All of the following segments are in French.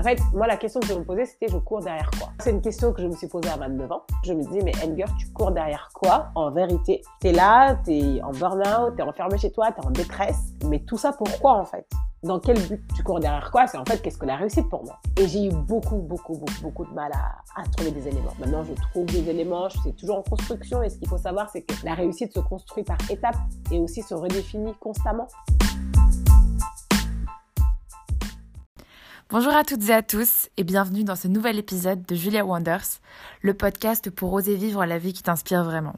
En fait, moi, la question que je me posais, c'était je cours derrière quoi? C'est une question que je me suis posée à 29 ans. Je me disais, mais Enger, tu cours derrière quoi en vérité? T'es là, t'es en burn-out, t'es enfermé chez toi, t'es en détresse. Mais tout ça, pourquoi en fait? Dans quel but tu cours derrière quoi? C'est en fait qu'est-ce que la réussite pour moi? Et j'ai eu beaucoup, beaucoup, beaucoup, beaucoup de mal à, à, trouver des éléments. Maintenant, je trouve des éléments, suis toujours en construction. Et ce qu'il faut savoir, c'est que la réussite se construit par étapes et aussi se redéfinit constamment. Bonjour à toutes et à tous et bienvenue dans ce nouvel épisode de Julia Wonders, le podcast pour oser vivre la vie qui t'inspire vraiment.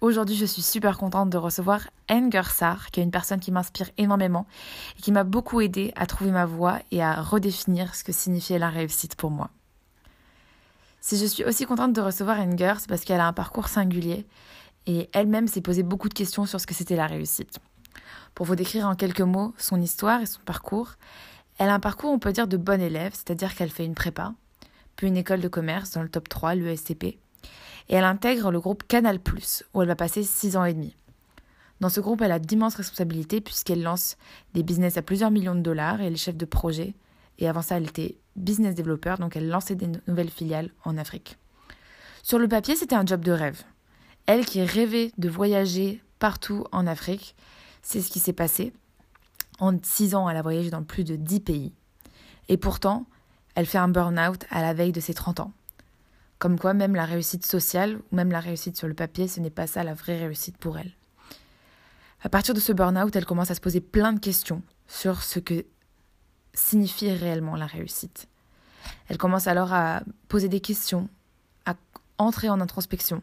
Aujourd'hui, je suis super contente de recevoir Anne qui est une personne qui m'inspire énormément et qui m'a beaucoup aidé à trouver ma voie et à redéfinir ce que signifiait la réussite pour moi. Si je suis aussi contente de recevoir Enger, c'est parce qu'elle a un parcours singulier et elle-même s'est posé beaucoup de questions sur ce que c'était la réussite. Pour vous décrire en quelques mots son histoire et son parcours, elle a un parcours, on peut dire, de bonne élève, c'est-à-dire qu'elle fait une prépa, puis une école de commerce dans le top 3, l'ESCP, et elle intègre le groupe Canal+, où elle va passer 6 ans et demi. Dans ce groupe, elle a d'immenses responsabilités puisqu'elle lance des business à plusieurs millions de dollars et elle est chef de projet. Et avant ça, elle était business developer, donc elle lançait des nouvelles filiales en Afrique. Sur le papier, c'était un job de rêve. Elle qui rêvait de voyager partout en Afrique, c'est ce qui s'est passé. En 6 ans, elle a voyagé dans plus de 10 pays. Et pourtant, elle fait un burn-out à la veille de ses 30 ans. Comme quoi, même la réussite sociale, ou même la réussite sur le papier, ce n'est pas ça la vraie réussite pour elle. À partir de ce burn-out, elle commence à se poser plein de questions sur ce que signifie réellement la réussite. Elle commence alors à poser des questions, à entrer en introspection.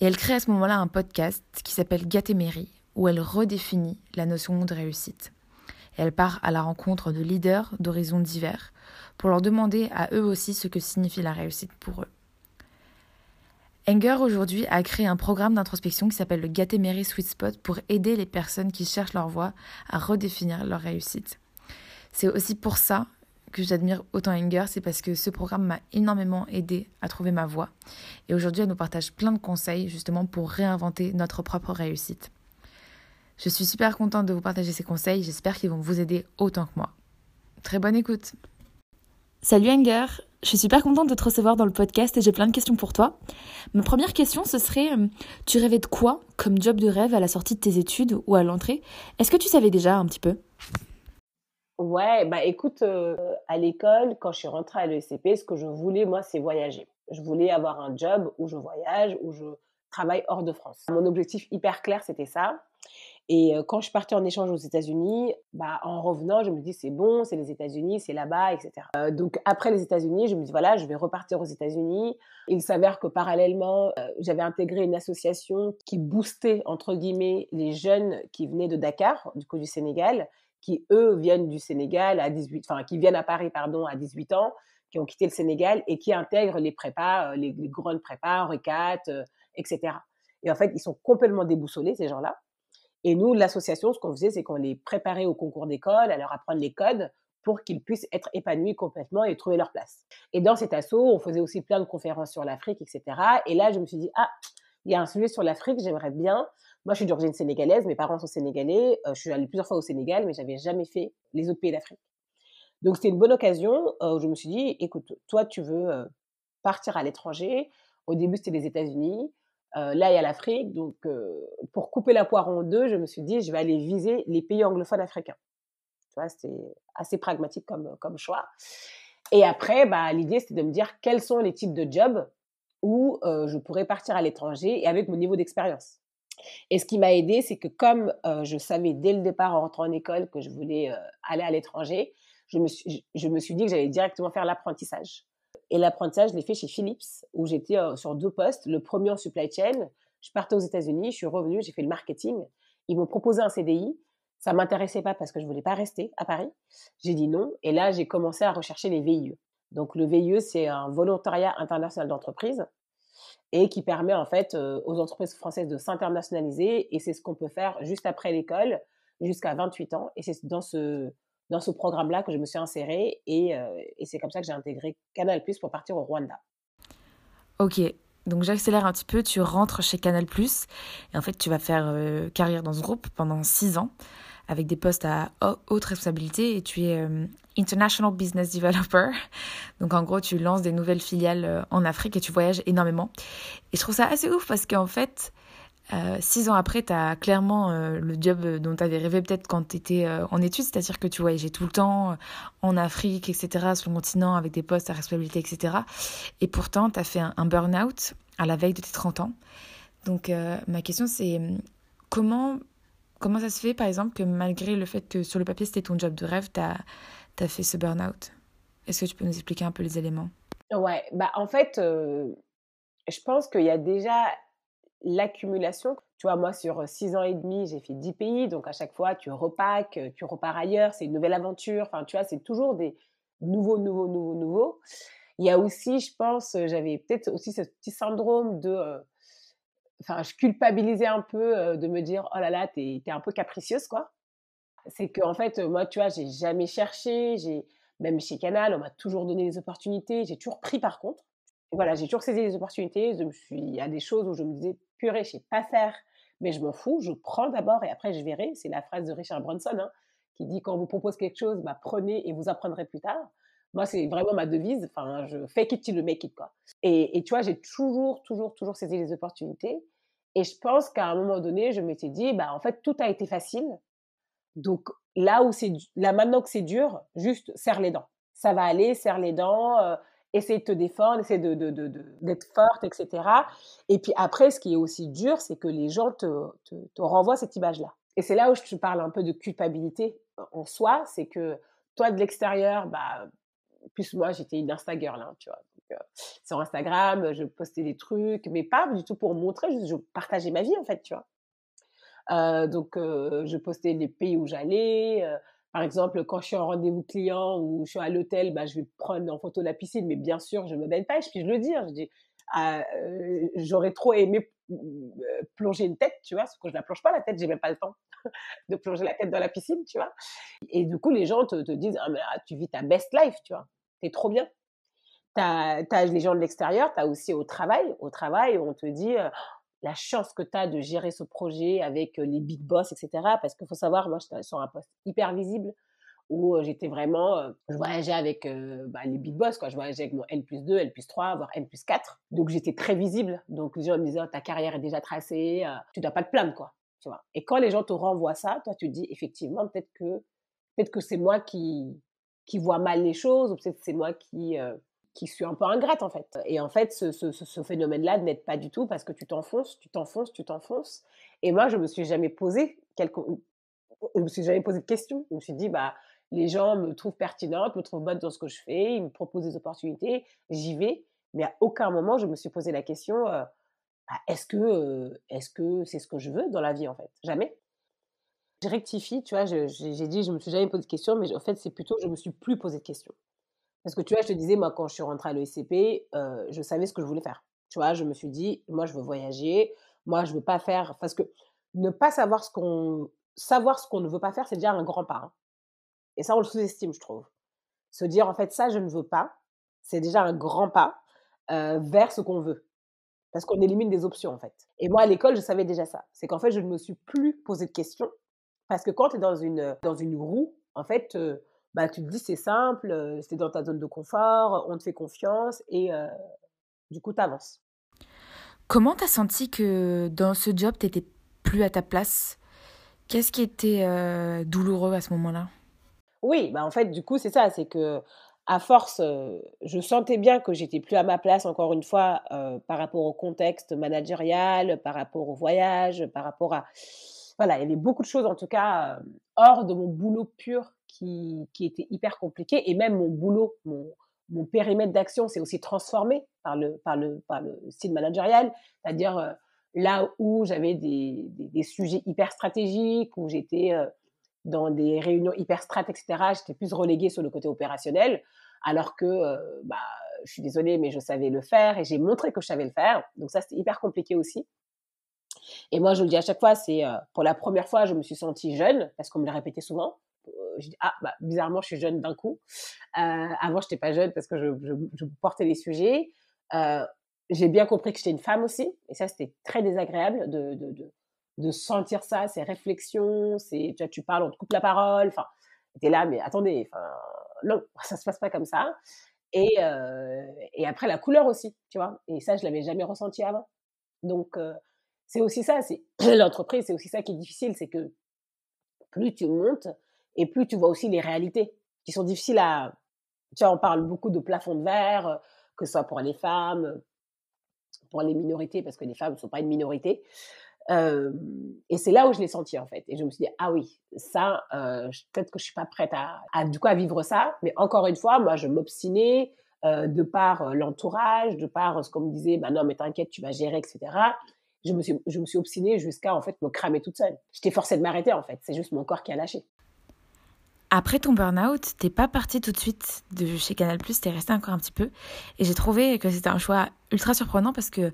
Et elle crée à ce moment-là un podcast qui s'appelle Gatéméry, où elle redéfinit la notion de réussite. elle part à la rencontre de leaders d'horizons divers pour leur demander à eux aussi ce que signifie la réussite pour eux. Enger aujourd'hui a créé un programme d'introspection qui s'appelle le Gatemery Sweet Spot pour aider les personnes qui cherchent leur voie à redéfinir leur réussite. C'est aussi pour ça que j'admire autant Enger, c'est parce que ce programme m'a énormément aidé à trouver ma voie. Et aujourd'hui, elle nous partage plein de conseils justement pour réinventer notre propre réussite. Je suis super contente de vous partager ces conseils, j'espère qu'ils vont vous aider autant que moi. Très bonne écoute. Salut Enger, je suis super contente de te recevoir dans le podcast et j'ai plein de questions pour toi. Ma première question, ce serait, euh, tu rêvais de quoi comme job de rêve à la sortie de tes études ou à l'entrée? Est-ce que tu savais déjà un petit peu? Ouais, bah écoute, euh, à l'école, quand je suis rentrée à l'ESCP, ce que je voulais, moi, c'est voyager. Je voulais avoir un job où je voyage, où je travaille hors de France. Mon objectif hyper clair, c'était ça. Et quand je partie en échange aux États-Unis, bah, en revenant, je me dis c'est bon, c'est les États-Unis, c'est là-bas, etc. donc après les États-Unis, je me dis voilà, je vais repartir aux États-Unis. Il s'avère que parallèlement, j'avais intégré une association qui boostait entre guillemets les jeunes qui venaient de Dakar, du coup du Sénégal, qui eux viennent du Sénégal à 18, enfin qui viennent à Paris pardon à 18 ans, qui ont quitté le Sénégal et qui intègrent les prépas, les, grandes prépas, Henri IV, etc. Et en fait, ils sont complètement déboussolés ces gens-là. Et nous, l'association, ce qu'on faisait, c'est qu'on les préparait au concours d'école, à leur apprendre les codes pour qu'ils puissent être épanouis complètement et trouver leur place. Et dans cet assaut, on faisait aussi plein de conférences sur l'Afrique, etc. Et là, je me suis dit, ah, il y a un sujet sur l'Afrique, j'aimerais bien. Moi, je suis d'origine sénégalaise, mes parents sont sénégalais. Euh, je suis allée plusieurs fois au Sénégal, mais j'avais jamais fait les autres pays d'Afrique. Donc, c'était une bonne occasion euh, où je me suis dit, écoute, toi, tu veux euh, partir à l'étranger. Au début, c'était les États-Unis. Euh, là, il y a l'Afrique. Donc, euh, pour couper la poire en deux, je me suis dit, je vais aller viser les pays anglophones africains. Tu vois, c'était assez pragmatique comme, choix. Et après, bah, l'idée, c'était de me dire quels sont les types de jobs où euh, je pourrais partir à l'étranger et avec mon niveau d'expérience. Et ce qui m'a aidé, c'est que comme je savais dès le départ en rentrant en école que je voulais aller à l'étranger, je me, suis, je me suis dit que j'allais directement faire l'apprentissage. Et l'apprentissage, je l'ai fait chez Philips, où j'étais euh, sur deux postes. Le premier en supply chain. Je partais aux États-Unis, je suis revenue, j'ai fait le marketing. Ils m'ont proposé un CDI. Ça m'intéressait pas parce que je voulais pas rester à Paris. J'ai dit non. Et là, j'ai commencé à rechercher les VIE. Donc, le VIE, c'est un volontariat international d'entreprise et qui permet en fait euh, aux entreprises françaises de s'internationaliser. Et c'est ce qu'on peut faire juste après l'école, jusqu'à 28 ans. Et c'est dans ce, dans ce programme-là que je me suis insérée et, euh, et c'est comme ça que j'ai intégré Canal Plus pour partir au Rwanda. Ok, donc j'accélère un petit peu, tu rentres chez Canal Plus et en fait tu vas faire euh, carrière dans ce groupe pendant six ans avec des postes à haute responsabilité et tu es euh, International Business Developer. Donc en gros, tu lances des nouvelles filiales en Afrique et tu voyages énormément. Et je trouve ça assez ouf parce qu'en fait, euh, six ans après, tu as clairement euh, le job dont tu avais rêvé peut-être quand tu étais euh, en études, c'est-à-dire que tu voyageais tout le temps en Afrique, etc., sur le continent, avec des postes à responsabilité, etc. Et pourtant, tu as fait un, un burn-out à la veille de tes 30 ans. Donc, ma question, c'est comment, comment ça se fait, par exemple, que malgré le fait que sur le papier, c'était ton job de rêve, tu as, as, fait ce burn-out? Est-ce que tu peux nous expliquer un peu les éléments? Ouais, bah en fait, je pense qu'il y a déjà l'accumulation. Tu vois, moi, sur six ans et demi, j'ai fait dix pays. Donc, à chaque fois, tu repacks, tu repars ailleurs. C'est une nouvelle aventure. Enfin, tu vois, c'est toujours des nouveaux, nouveaux, nouveaux, nouveaux. Il y a aussi, je pense, j'avais peut-être aussi ce petit syndrome de. enfin, je culpabilisais un peu de me dire, oh là là, t'es es un peu capricieuse, quoi. C'est qu'en en fait, moi, tu vois, j'ai jamais cherché. J'ai même chez Canal, on m'a toujours donné des opportunités. J'ai toujours pris par contre. Voilà, j'ai toujours saisi les opportunités. Il y a des choses où je me disais, purée, je sais pas faire, mais je m'en fous, je prends d'abord et après je verrai. C'est la phrase de Richard Branson hein, qui dit quand on vous propose quelque chose, bah, prenez et vous apprendrez plus tard. Moi, c'est vraiment ma devise. Enfin, je fake it till you make it, quoi. Et, et tu vois, j'ai toujours, toujours, toujours saisi les opportunités. Et je pense qu'à un moment donné, je m'étais dit, bah, en fait, tout a été facile. Donc, là où c'est, là maintenant que c'est dur, juste serre les dents. Ça va aller, serre les dents. Euh, essayer de te défendre, essayer de, de, de, d'être forte, etc. Et puis après, ce qui est aussi dur, c'est que les gens te, renvoient cette image-là. Et c'est là où je te parle un peu de culpabilité en soi, c'est que toi de l'extérieur, bah, plus moi j'étais une Instagirl, là, tu vois. Euh, sur Instagram, je postais des trucs, mais pas du tout pour montrer, juste je partageais ma vie en fait, tu vois. Euh, donc euh, je postais les pays où j'allais, euh, par exemple, quand je suis en rendez-vous client ou je suis à l'hôtel, bah, je vais prendre en photo la piscine, mais bien sûr, je me baigne pas. Et puis je le dis, hein, je dis, ah, euh, j'aurais trop aimé euh, plonger une tête, tu vois, parce que je la plonge pas la tête, j'ai même pas le temps de plonger la tête dans la piscine, tu vois. Et du coup, les gens te, disent, ah, ah, tu vis ta best life, tu vois, t'es trop bien. T'as as les gens de l'extérieur, tu as aussi au travail. Au travail, on te dit, la chance que tu as de gérer ce projet avec les big boss, etc. Parce qu'il faut savoir, moi, j'étais sur un poste hyper visible où j'étais vraiment, je voyageais avec bah, les big boss, quoi. Je voyageais avec mon N plus 2, N plus 3, voire N plus 4. Donc j'étais très visible. Donc les gens me disaient, «Oh, ta carrière est déjà tracée, tu dois pas te plaindre, quoi. Tu vois. Et quand les gens te renvoient ça, toi, tu te dis, effectivement, peut-être que, peut-être que c'est moi qui, qui vois mal les choses, ou peut-être c'est moi qui, qui suis un peu ingrate en fait. Et en fait, ce, ce, phénomène-là n'aide pas du tout parce que tu t'enfonces, tu t'enfonces, tu t'enfonces. Et moi, je me suis jamais posé quelque... je me suis jamais posé de questions. Je me suis dit, bah, les gens me trouvent pertinente, me trouvent bonne dans ce que je fais, ils me proposent des opportunités, j'y vais. Mais à aucun moment, je me suis posé la question, euh, bah, est-ce que euh, est-ce que c'est ce que je veux dans la vie en fait? Jamais. Je rectifie, tu vois, j'ai dit, je me suis jamais posé de questions, mais en fait, c'est plutôt, je me suis plus posé de questions. Parce que tu vois, je te disais, moi, quand je suis rentrée à l'ESCP, euh, je savais ce que je voulais faire. Tu vois, je me suis dit, moi, je veux voyager. Moi, je veux pas faire. Parce que ne pas savoir ce qu'on. Savoir ce qu'on ne veut pas faire, c'est déjà un grand pas. Hein. Et ça, on le sous-estime, je trouve. Se dire, en fait, ça, je ne veux pas, c'est déjà un grand pas euh, vers ce qu'on veut. Parce qu'on élimine des options, en fait. Et moi, à l'école, je savais déjà ça. C'est qu'en fait, je ne me suis plus posé de questions. Parce que quand tu es dans une, dans une roue, en fait, euh, bah, tu te dis c'est simple, c'est dans ta zone de confort, on te fait confiance et du coup tu avances. Comment tu as senti que dans ce job tu n'étais plus à ta place? Qu'est-ce qui était douloureux à ce moment-là? Oui, bah en fait du coup c'est ça, c'est que à force, je sentais bien que j'étais plus à ma place encore une fois par rapport au contexte managérial, par rapport au voyage, par rapport à voilà, il y avait beaucoup de choses en tout cas hors de mon boulot pur qui, était hyper compliqué. Et même mon boulot, mon, périmètre d'action s'est aussi transformé par le, le, le style managérial. C'est-à-dire euh, là où j'avais des, sujets hyper stratégiques, où j'étais euh, dans des réunions hyper strat, etc., j'étais plus reléguée sur le côté opérationnel. Alors que, euh, bah, je suis désolée, mais je savais le faire et j'ai montré que je savais le faire. Donc ça, c'était hyper compliqué aussi. Et moi, je le dis à chaque fois, c'est pour la première fois, je me suis sentie jeune, parce qu'on me l'a répété souvent je dis ah bah bizarrement je suis jeune d'un coup. Euh, avant j'étais pas jeune parce que je, portais les sujets. Euh, j'ai bien compris que j'étais une femme aussi et ça c'était très désagréable de, sentir ça, ces réflexions, c'est tu, parles on te coupe la parole, enfin t'es là mais attendez, non, ça se passe pas comme ça. Et, et après, la couleur aussi, tu vois. Et ça, je l'avais jamais ressenti avant. Donc, c'est aussi ça, l'entreprise, c'est aussi ça qui est difficile, c'est que plus tu montes et plus tu vois aussi les réalités qui sont difficiles à. Tu vois, on parle beaucoup de plafond de verre, que ce soit pour les femmes, pour les minorités, parce que les femmes ne sont pas une minorité. et c'est là où je l'ai senti en fait. Et je me suis dit ah oui, ça, peut-être que je suis pas prête à, à, du coup à vivre ça. Mais encore une fois, moi, je m'obstinais de par l'entourage, de par ce qu'on me disait, bah non mais t'inquiète, tu vas gérer, etc. Je me suis, je me suis obstinée jusqu'à en fait me cramer toute seule. J'étais forcée de m'arrêter en fait. C'est juste mon corps qui a lâché. Après ton burn-out, t'es pas partie tout de suite de chez Canal+, t'es restée encore un petit peu. Et j'ai trouvé que c'était un choix ultra surprenant parce que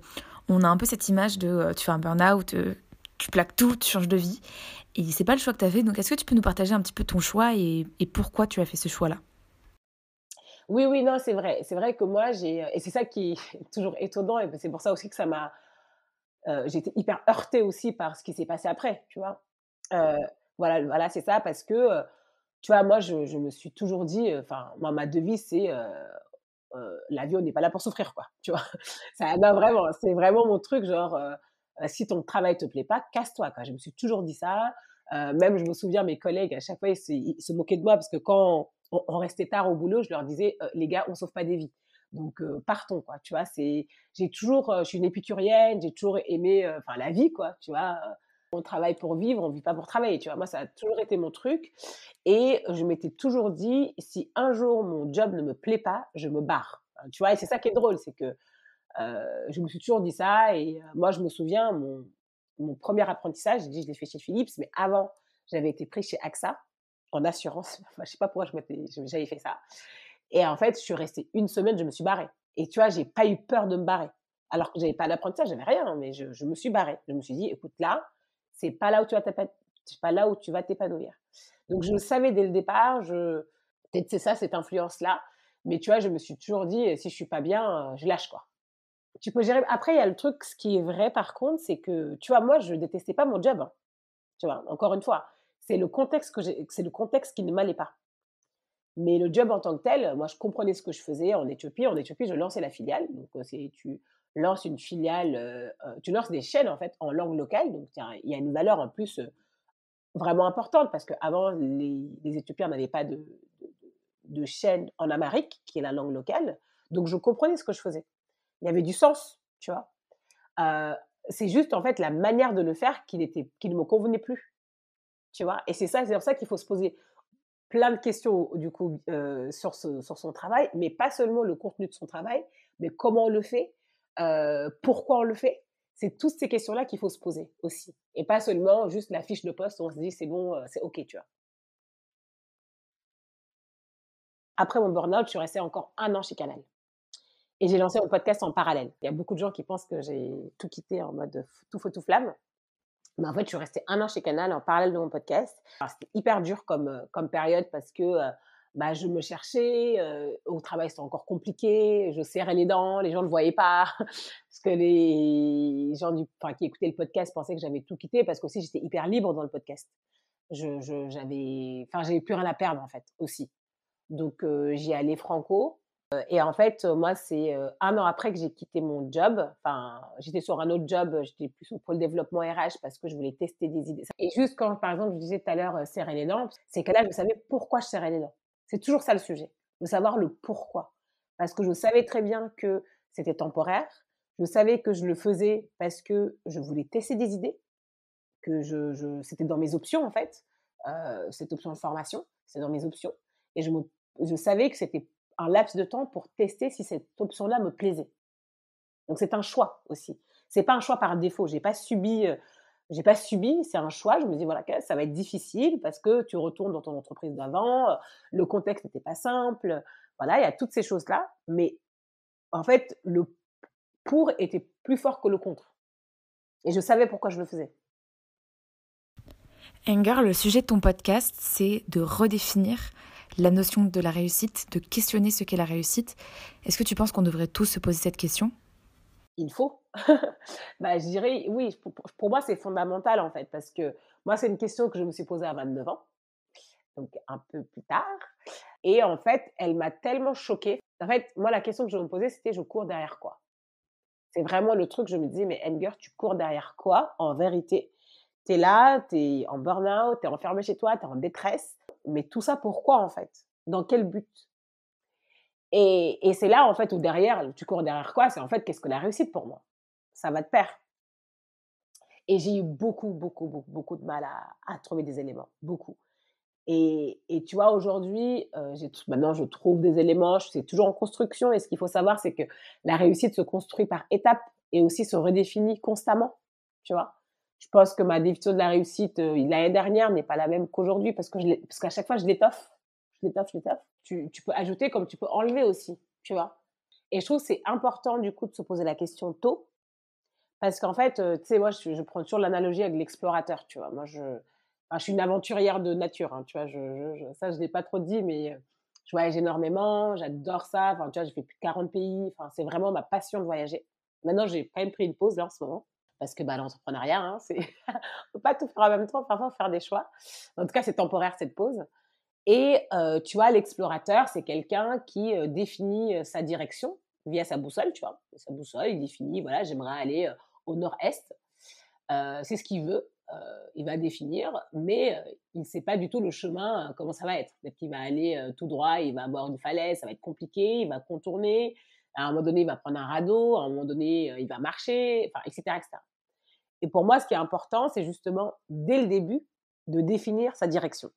on a un peu cette image de euh, tu fais un burn-out, euh, tu plaques tout, tu changes de vie. Et c'est pas le choix que t'as fait. Donc est-ce que tu peux nous partager un petit peu ton choix et, pourquoi tu as fait ce choix-là? Oui, oui, non, c'est vrai. C'est vrai que moi, j'ai... Et c'est ça qui est toujours étonnant et c'est pour ça aussi que ça m'a... Euh, j'étais hyper heurtée aussi par ce qui s'est passé après, tu vois? voilà, voilà c'est ça parce que tu vois, moi, je, me suis toujours dit, enfin, moi, ma devise, c'est la vie, on n'est pas là pour souffrir, quoi. Tu vois, ça, non, vraiment, c'est vraiment mon truc, genre, si ton travail te plaît pas, casse-toi, quoi. Je me suis toujours dit ça. même, je me souviens, mes collègues, à chaque fois, ils se, moquaient de moi parce que quand on, restait tard au boulot, je leur disais, les gars, on sauve pas des vies. Donc, partons, quoi. Tu vois, c'est, j'ai toujours, je suis une épicurienne, j'ai toujours aimé, enfin, la vie, quoi. Tu vois, on travaille pour vivre, on vit pas pour travailler, tu vois. Moi, ça a toujours été mon truc. Et je m'étais toujours dit, si un jour mon job ne me plaît pas, je me barre. Tu vois, et c'est ça qui est drôle, c'est que euh, je me suis toujours dit ça. Et euh, moi, je me souviens, mon, premier apprentissage, j'ai dit, je l'ai fait chez Philips, mais avant, j'avais été pris chez AXA en assurance. Enfin, je sais pas pourquoi j'avais fait ça. Et en fait, je suis restée une semaine, je me suis barrée. Et tu vois, j'ai pas eu peur de me barrer. Alors que j'avais pas d'apprentissage, j'avais rien, mais je, je, me suis barrée. Je me suis dit, écoute, là, c'est pas là où tu vas c'est pas là où tu vas t'épanouir. Donc je le savais dès le départ, je peut-être c'est ça cette influence là, mais tu vois, je me suis toujours dit si je suis pas bien, je lâche quoi. Tu peux gérer. Après, il y a le truc, ce qui est vrai par contre, c'est que tu vois, moi, je détestais pas mon job. Hein. Tu vois, encore une fois, c'est le contexte que c'est le contexte qui ne m'allait pas. Mais le job en tant que tel, moi, je comprenais ce que je faisais en Éthiopie. En Éthiopie, je lançais la filiale. Donc, c'est tu lance une filiale, euh, euh, tu lances des chaînes en fait en langue locale, donc il y a une valeur en plus euh, vraiment importante parce qu'avant les, les Éthiopiens n'avaient pas de, chaîne en amérique qui est la langue locale, donc je comprenais ce que je faisais. Il y avait du sens, tu vois. c'est juste en fait la manière de le faire qui, n'était, qui ne me convenait plus, tu vois. Et c'est ça, c'est pour ça qu'il faut se poser plein de questions du coup sur, ce, sur son travail, mais pas seulement le contenu de son travail, mais comment on le fait, pourquoi on le fait C'est toutes ces questions-là qu'il faut se poser aussi. Et pas seulement juste la fiche de poste où on se dit c'est bon, c'est OK, tu vois. Après mon burn-out, je suis restée encore un an chez Canal. Et j'ai lancé mon podcast en parallèle. Il y a beaucoup de gens qui pensent que j'ai tout quitté en mode tout feu, tout flamme. Mais en fait, je suis restée un an chez Canal en parallèle de mon podcast. C'était hyper dur comme, comme période parce que bah, je me cherchais. au travail, c'était encore compliqué. Je serrais les dents. Les gens ne voyaient pas. parce que les gens du, qui écoutaient le podcast pensaient que j'avais tout quitté parce qu'aussi, j'étais hyper libre dans le podcast. Je, j'avais, enfin, j'avais plus rien à perdre, en fait, aussi. Donc, j'y allais franco. Et en fait, moi, c'est un an après que j'ai quitté mon job. Enfin, j'étais sur un autre job, j'étais plus au pôle développement RH parce que je voulais tester des idées. Et juste quand, par exemple, je disais tout à l'heure serrer les dents, c'est que là, je savais pourquoi je serrais les dents. C'est toujours ça le sujet, de savoir le pourquoi. Parce que je savais très bien que c'était temporaire. Je savais que je le faisais parce que je voulais tester des idées, que je, c'était dans mes options en fait, euh, cette option de formation, c'est dans mes options. Et je, je savais que c'était un laps de temps pour tester si cette option-là me plaisait. Donc c'est un choix aussi. C'est pas un choix par défaut. J'ai pas subi euh, j'ai pas subi, c'est un choix. Je me dis voilà, ça va être difficile parce que tu retournes dans ton entreprise d'avant, le contexte n'était pas simple. Voilà, il y a toutes ces choses-là, mais en fait, le pour était plus fort que le contre. Et je savais pourquoi je le faisais. Enger, le sujet de ton podcast, c'est de redéfinir la notion de la réussite, de questionner ce qu'est la réussite. Est-ce que tu penses qu'on devrait tous se poser cette question? Il faut. bah, je dirais, oui, pour, moi, c'est fondamental en fait, parce que moi, c'est une question que je me suis posée à 29 ans, donc un peu plus tard. Et en fait, elle m'a tellement choquée. En fait, moi, la question que je me posais, c'était je cours derrière quoi? C'est vraiment le truc, je me disais, mais Enger, tu cours derrière quoi en vérité? Tu es là, tu es en burn-out, tu es enfermé chez toi, tu es en détresse. Mais tout ça, pourquoi en fait? Dans quel but? Et, c'est là, en fait, où derrière, tu cours derrière quoi? C'est en fait, qu'est-ce que la réussite pour moi? Ça va de pair. Et j'ai eu beaucoup, beaucoup, beaucoup, beaucoup de mal à, trouver des éléments. Beaucoup. Et, et, tu vois, aujourd'hui, euh, maintenant, je trouve des éléments, c'est toujours en construction. Et ce qu'il faut savoir, c'est que la réussite se construit par étapes et aussi se redéfinit constamment. Tu vois, je pense que ma définition de la réussite euh, l'année dernière n'est pas la même qu'aujourd'hui parce qu'à chaque fois, je l'étoffe. Je l'étoffe, je. Tu, peux ajouter comme tu peux enlever aussi. Tu vois. Et je trouve que c'est important, du coup, de se poser la question tôt. Parce qu'en fait, euh, tu sais, moi, je, prends toujours l'analogie avec l'explorateur. Tu vois, moi, je je suis une aventurière de nature, hein, tu vois. Ça, je l'ai pas trop dit, mais je voyage énormément, j'adore ça. Enfin, tu vois, j'ai fait plus de 40 pays. Enfin, c'est vraiment ma passion de voyager. Maintenant, j'ai quand même pris une pause là en ce moment parce que bah, l'entrepreneuriat, hein, c'est faut pas tout faire en même temps. Parfois, faire des choix. En tout cas, c'est temporaire cette pause. Et euh, tu vois, l'explorateur, c'est quelqu'un qui euh, définit sa direction via sa boussole, tu vois. Sa boussole, il définit, voilà, j'aimerais aller au nord-est. Euh, c'est ce qu'il veut. Euh, il va définir, mais euh, il ne sait pas du tout le chemin, comment ça va être. Peut-être qu'il va aller tout droit, il va avoir une falaise, ça va être compliqué, il va contourner. À un moment donné, il va prendre un radeau, à un moment donné, il va marcher, etc., etc. Et pour moi, ce qui est important, c'est justement, dès le début, de définir sa direction.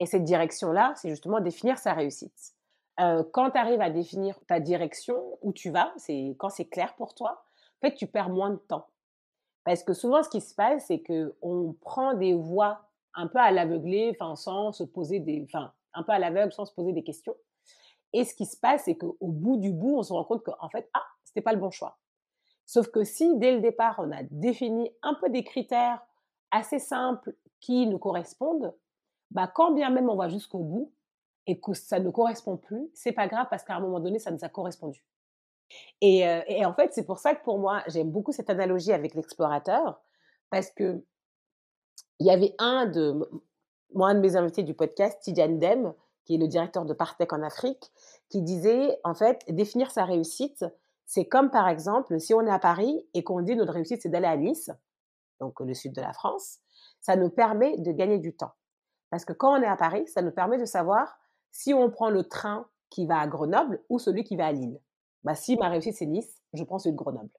Et cette direction-là, c'est justement définir sa réussite. quand tu arrives à définir ta direction, où tu vas, c'est quand c'est clair pour toi, en fait, tu perds moins de temps. Parce que souvent, ce qui se passe, c'est que on prend des voies un peu à l'aveuglé, sans se poser des, enfin, un peu à l'aveugle, sans se poser des questions. Et ce qui se passe, c'est qu'au bout du bout, on se rend compte qu'en fait, ah, c'était pas le bon choix. Sauf que si, dès le départ, on a défini un peu des critères assez simples qui nous correspondent, bah, quand bien même on va jusqu'au bout et que ça ne correspond plus, c'est pas grave parce qu'à un moment donné, ça nous a correspondu. Et, et, en fait, c'est pour ça que pour moi, j'aime beaucoup cette analogie avec l'explorateur, parce que il y avait un de, moi, un de mes invités du podcast, Tidiane Dem, qui est le directeur de Partech en Afrique, qui disait, en fait, définir sa réussite, c'est comme par exemple, si on est à Paris et qu'on dit notre réussite, c'est d'aller à Nice, donc le sud de la France, ça nous permet de gagner du temps. Parce que quand on est à Paris, ça nous permet de savoir si on prend le train qui va à Grenoble ou celui qui va à Lille. Bah, si ma réussite c'est Nice, je prends celui de Grenoble.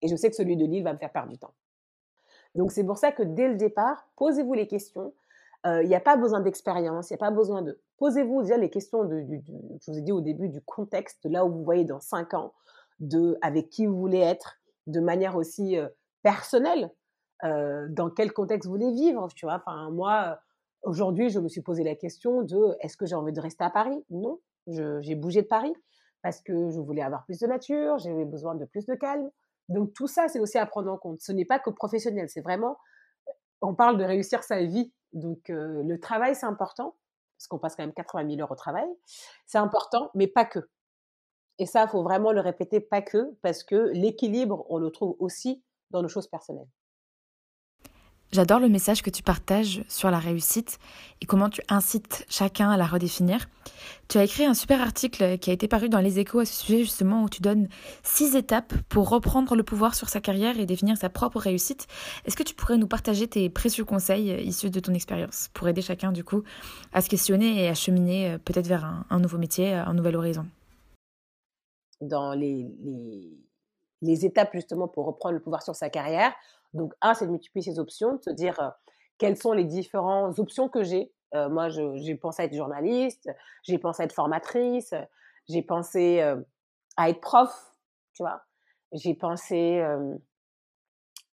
Et je sais que celui de Lille va me faire perdre du temps. Donc c'est pour ça que dès le départ, posez-vous les questions. Il n'y a pas besoin d'expérience, il n'y a pas besoin de... Posez-vous déjà les questions, de, je vous ai dit au début, du contexte, là où vous voyez dans cinq ans, de avec qui vous voulez être, de manière aussi personnelle, dans quel contexte vous voulez vivre, tu vois? Enfin, moi, aujourd'hui, je me suis posé la question de est-ce que j'ai envie de rester à Paris? Non, j'ai bougé de Paris parce que je voulais avoir plus de nature, j'avais besoin de plus de calme. Donc tout ça, c'est aussi à prendre en compte. Ce n'est pas que professionnel, c'est vraiment, on parle de réussir sa vie. Donc le travail, c'est important, parce qu'on passe quand même 80 000 heures au travail. C'est important, mais pas que. Et ça, il faut vraiment le répéter, pas que, parce que l'équilibre, on le trouve aussi dans nos choses personnelles. J'adore le message que tu partages sur la réussite et comment tu incites chacun à la redéfinir. Tu as écrit un super article qui a été paru dans les échos à ce sujet justement où tu donnes six étapes pour reprendre le pouvoir sur sa carrière et définir sa propre réussite. Est-ce que tu pourrais nous partager tes précieux conseils issus de ton expérience pour aider chacun du coup à se questionner et à cheminer euh, peut-être vers un, nouveau métier, un nouvel horizon? Dans les, les étapes justement pour reprendre le pouvoir sur sa carrière, donc, un, c'est de multiplier ses options, de se dire quelles sont les différentes options que j'ai. moi, j'ai pensé à être journaliste, j'ai pensé à être formatrice, j'ai pensé à être prof, tu vois. J'ai pensé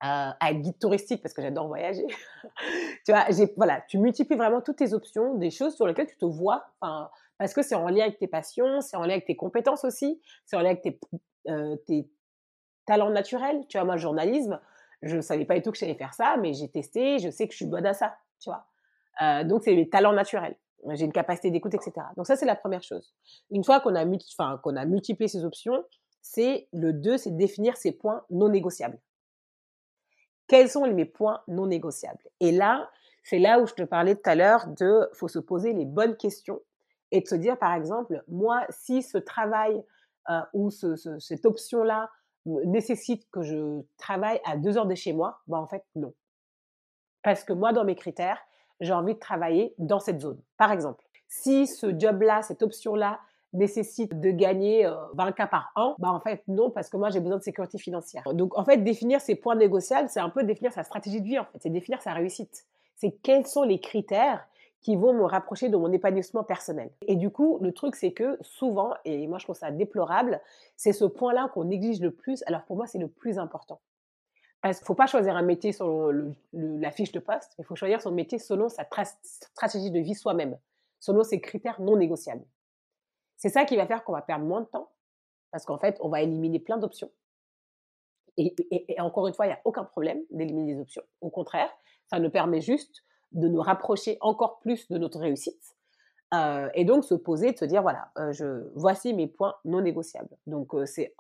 à, être guide touristique parce que j'adore voyager. tu vois, voilà, tu multiplies vraiment toutes tes options, des choses sur lesquelles tu te vois, parce que c'est en lien avec tes passions, c'est en lien avec tes compétences aussi, c'est en lien avec tes, tes talents naturels. Tu vois, moi, le journalisme, je ne savais pas du tout que j'allais faire ça, mais j'ai testé, je sais que je suis bonne à ça, tu vois. Euh, donc, c'est mes talents naturels. J'ai une capacité d'écoute, etc. Donc, ça, c'est la première chose. Une fois qu'on a, qu'on a multiplié ces options, c'est le 2, c'est définir ses points non négociables. Quels sont mes points non négociables? Et là, c'est là où je te parlais tout à l'heure de faut se poser les bonnes questions et de se dire, par exemple, moi, si ce travail ou cette option-là nécessite que je travaille à deux heures de chez moi, bah en fait, non. Parce que moi, dans mes critères, j'ai envie de travailler dans cette zone. Par exemple, si ce job-là, cette option-là, nécessite de gagner 20 cas par an, bah en fait non parce que moi j'ai besoin de sécurité financière. Donc en fait définir ses points négociables, c'est un peu définir sa stratégie de vie c'est définir sa réussite. C'est quels sont les critères qui vont me rapprocher de mon épanouissement personnel. Et du coup, le truc, c'est que souvent, et moi je trouve ça déplorable, c'est ce point-là qu'on néglige le plus. Alors pour moi, c'est le plus important. Parce qu'il ne faut pas choisir un métier selon la fiche de poste, il faut choisir son métier selon sa stratégie de vie soi-même, selon ses critères non négociables. C'est ça qui va faire qu'on va perdre moins de temps, parce qu'en fait, on va éliminer plein d'options. Et, encore une fois, il n'y a aucun problème d'éliminer des options. Au contraire, ça nous permet juste de nous rapprocher encore plus de notre réussite. Euh, et donc se poser, de se dire voilà, euh, je, voici mes points non négociables. Donc euh, c'est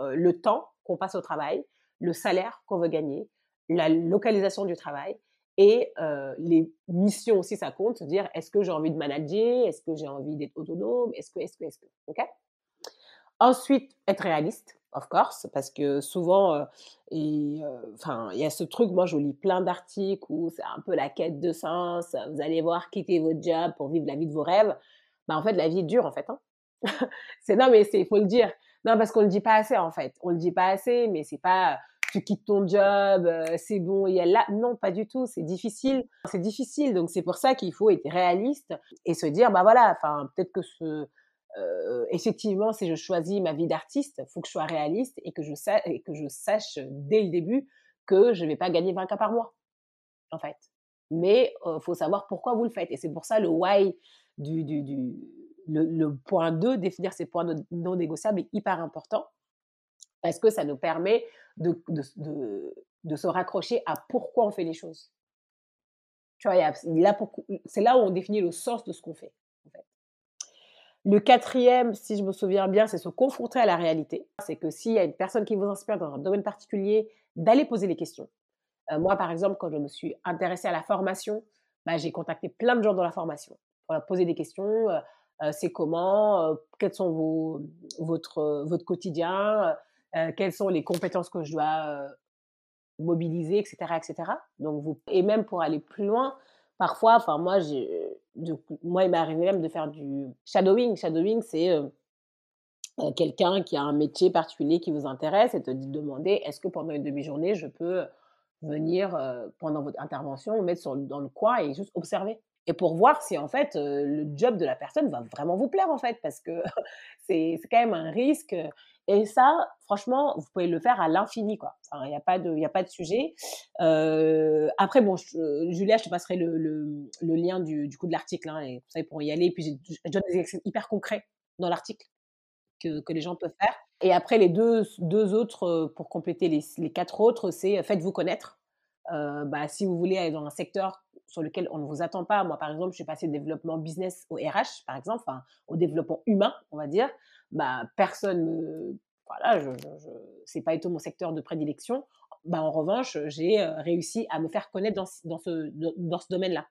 le temps qu'on passe au travail, le salaire qu'on veut gagner, la localisation du travail et les missions aussi ça compte. Se dire est-ce que j'ai envie de manager, est-ce que j'ai envie d'être autonome, est-ce que, est-ce que, est-ce que, ok? Ensuite être réaliste of course, parce que souvent, euh, euh, il y a ce truc, moi je lis plein d'articles où c'est un peu la quête de sens, vous allez voir, quitter votre job pour vivre la vie de vos rêves. Bah, en fait, la vie est dure, en fait. Hein. c'est non, mais c'est, faut le dire. Non, parce qu'on le dit pas assez, en fait. On le dit pas assez, mais c'est pas, tu quittes ton job, euh, c'est bon, il y a là. Non, pas du tout. C'est difficile. C'est difficile. Donc, c'est pour ça qu'il faut être réaliste et se dire, bah voilà, peut-être que ce, effectivement, si je choisis ma vie d'artiste, faut que je sois réaliste et que je, et que je sache dès le début que je ne vais pas gagner 20 cas par mois, en fait. Mais il faut savoir pourquoi vous le faites. Et c'est pour ça le why du, le, point 2, définir ses points non négociables, est hyper important parce que ça nous permet de, de, de, de se raccrocher à pourquoi on fait les choses. Tu vois, c'est là où on définit le sens de ce qu'on fait. Le quatrième, si je me souviens bien, c'est se confronter à la réalité. C'est que s'il y a une personne qui vous inspire dans un domaine particulier, d'aller poser les questions. Euh, moi, par exemple, quand je me suis intéressée à la formation, bah, j'ai contacté plein de gens dans la formation pour leur poser des questions. Euh, euh, c'est comment Quels sont vos, votre, votre quotidien Quelles sont les compétences que je dois mobiliser, etc., etc. Donc, et même pour aller plus loin, parfois, moi, moi il m'est arrivé même de faire du shadowing. Shadowing, c'est euh, euh, quelqu'un qui a un métier particulier qui vous intéresse et te demander est-ce que pendant une demi-journée je peux venir euh, pendant votre intervention mettre dans le coin et juste observer? Et pour voir si en fait le job de la personne va vraiment vous plaire en fait parce que c'est quand même un risque et ça, franchement, vous pouvez le faire à l'infini, quoi. Il n'y a pas de, il a pas de sujet. Après, bon, Julia, je te passerai le, le, lien du, du coup de l'article, hein, et pourront y aller. Et puis, je donne des exemples hyper concrets dans l'article que, que les gens peuvent faire. Et après, les deux, deux autres, pour compléter les, les quatre autres, c'est faites-vous connaître. Bah, si vous voulez aller dans un secteur sur lequel on ne vous attend pas, moi par exemple, je suis passée développement business au RH, par exemple, au développement humain, on va dire bah, personne me, voilà, je, je, c'est pas tout mon secteur de prédilection. Bah, en revanche, j'ai euh, réussi à me faire connaître dans, ce, domaine-là,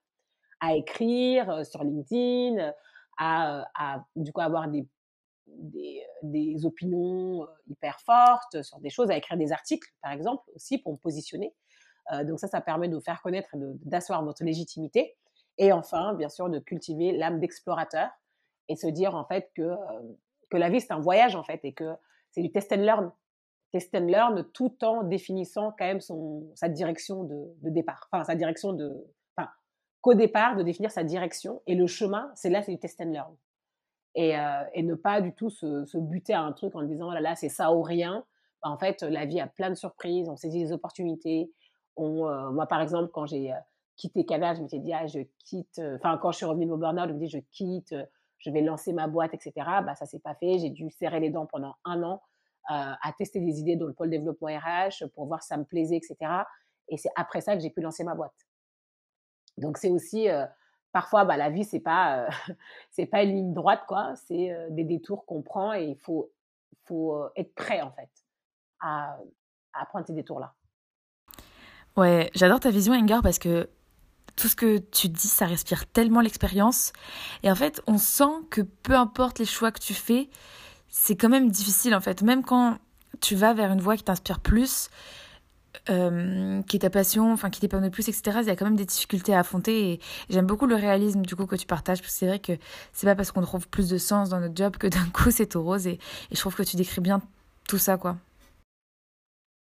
à écrire euh, sur LinkedIn, à, à, du coup avoir des, des, des, opinions euh, hyper fortes sur des choses, à écrire des articles, par exemple, aussi pour me positionner. Donc ça, ça permet de faire connaître, d'asseoir votre légitimité. Et enfin, bien sûr, de cultiver l'âme d'explorateur et se dire en fait que que la vie c'est un voyage en fait et que c'est du test and learn. Test and learn tout en définissant quand même son, sa direction de, de départ. Enfin, sa direction de. Enfin, qu'au départ, de définir sa direction et le chemin, c'est là, c'est du test and learn. Et, euh, et, ne pas du tout se, se, buter à un truc en disant, oh là, c'est ça ou rien. en fait, la vie a plein de surprises, on saisit les opportunités. Euh, moi, par exemple, quand j'ai euh, quitté Canada, je m'étais dit, ah, je quitte. Enfin, quand je suis revenue de mon burn-out, je me dis, je quitte je vais lancer ma boîte, etc. Bah, ça s'est pas fait. J'ai dû serrer les dents pendant un an euh, à tester des idées dans le pôle développement RH pour voir si ça me plaisait, etc. Et c'est après ça que j'ai pu lancer ma boîte. Donc c'est aussi euh, parfois bah, la vie c'est pas euh, pas une ligne droite quoi, c'est des détours qu'on prend et il faut être prêt en fait à, prendre ces détours là. Ouais, j'adore ta vision Enger parce que tout ce que tu dis, ça respire tellement l'expérience. Et en fait, on sent que peu importe les choix que tu fais, c'est quand même difficile en fait. Même quand tu vas vers une voie qui t'inspire plus, euh, qui est ta passion, enfin qui t'épanouit plus, etc. Il y a quand même des difficultés à affronter et j'aime beaucoup le réalisme du coup que tu partages parce que c'est vrai que c'est pas parce qu'on trouve plus de sens dans notre job que d'un coup c'est tout rose et, et, je trouve que tu décris bien tout ça quoi.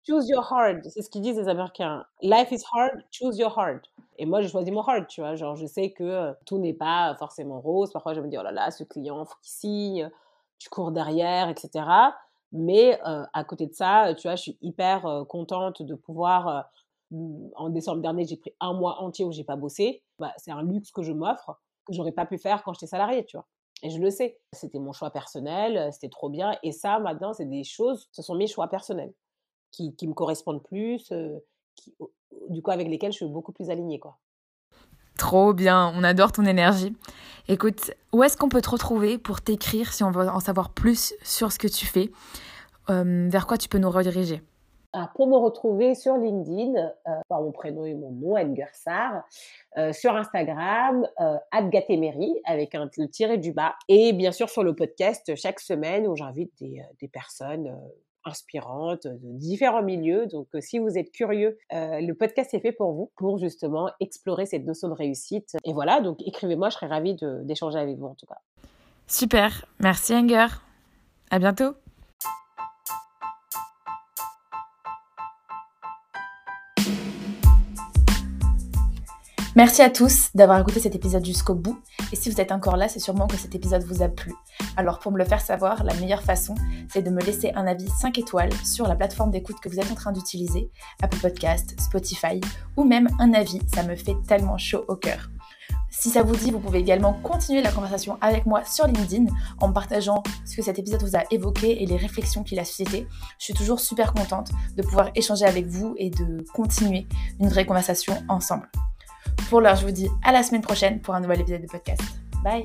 Choose your hard, c'est ce qu'ils disent les Américains. Life is hard, choose your hard. Et moi, j'ai choisi mon hard, tu vois. Genre, je sais que euh, tout n'est pas forcément rose. Parfois, je me dis, oh là là, ce client, faut qu'il signe, tu cours derrière, etc. Mais à côté de ça, tu vois, je suis hyper contente de pouvoir. en décembre dernier, j'ai pris un mois entier où j'ai pas bossé. Bah, c'est un luxe que je m'offre que j'aurais pas pu faire quand j'étais salariée, tu vois. Et je le sais. C'était mon choix personnel, c'était trop bien. Et ça, maintenant, c'est des choses, ce sont mes choix personnels qui, qui me correspondent plus, qui, du coup, avec lesquels je suis beaucoup plus alignée, quoi. Trop bien, on adore ton énergie. Écoute, où est-ce qu'on peut te retrouver pour t'écrire si on veut en savoir plus sur ce que tu fais? Euh, Vers quoi tu peux nous rediriger? Ah, pour me retrouver sur LinkedIn, euh, par mon prénom et mon nom, Edgar Sarr, euh, sur Instagram, euh, avec un le tiré du bas, et bien sûr sur le podcast chaque semaine où j'invite des, des personnes inspirantes de différents milieux. Donc, euh, si vous êtes curieux, euh, le podcast est fait pour vous, pour justement explorer cette notion de réussite. Et voilà, donc écrivez-moi, je serais ravie d'échanger avec vous en tout cas. Super, merci Anger. À bientôt. Merci à tous d'avoir écouté cet épisode jusqu'au bout. Et si vous êtes encore là, c'est sûrement que cet épisode vous a plu. Alors pour me le faire savoir, la meilleure façon, c'est de me laisser un avis 5 étoiles sur la plateforme d'écoute que vous êtes en train d'utiliser, Apple Podcast, Spotify, ou même un avis, ça me fait tellement chaud au cœur. Si ça vous dit, vous pouvez également continuer la conversation avec moi sur LinkedIn en partageant ce que cet épisode vous a évoqué et les réflexions qu'il a suscité. Je suis toujours super contente de pouvoir échanger avec vous et de continuer une vraie conversation ensemble. Pour l'heure, je vous dis à la semaine prochaine pour un nouvel épisode de podcast. Bye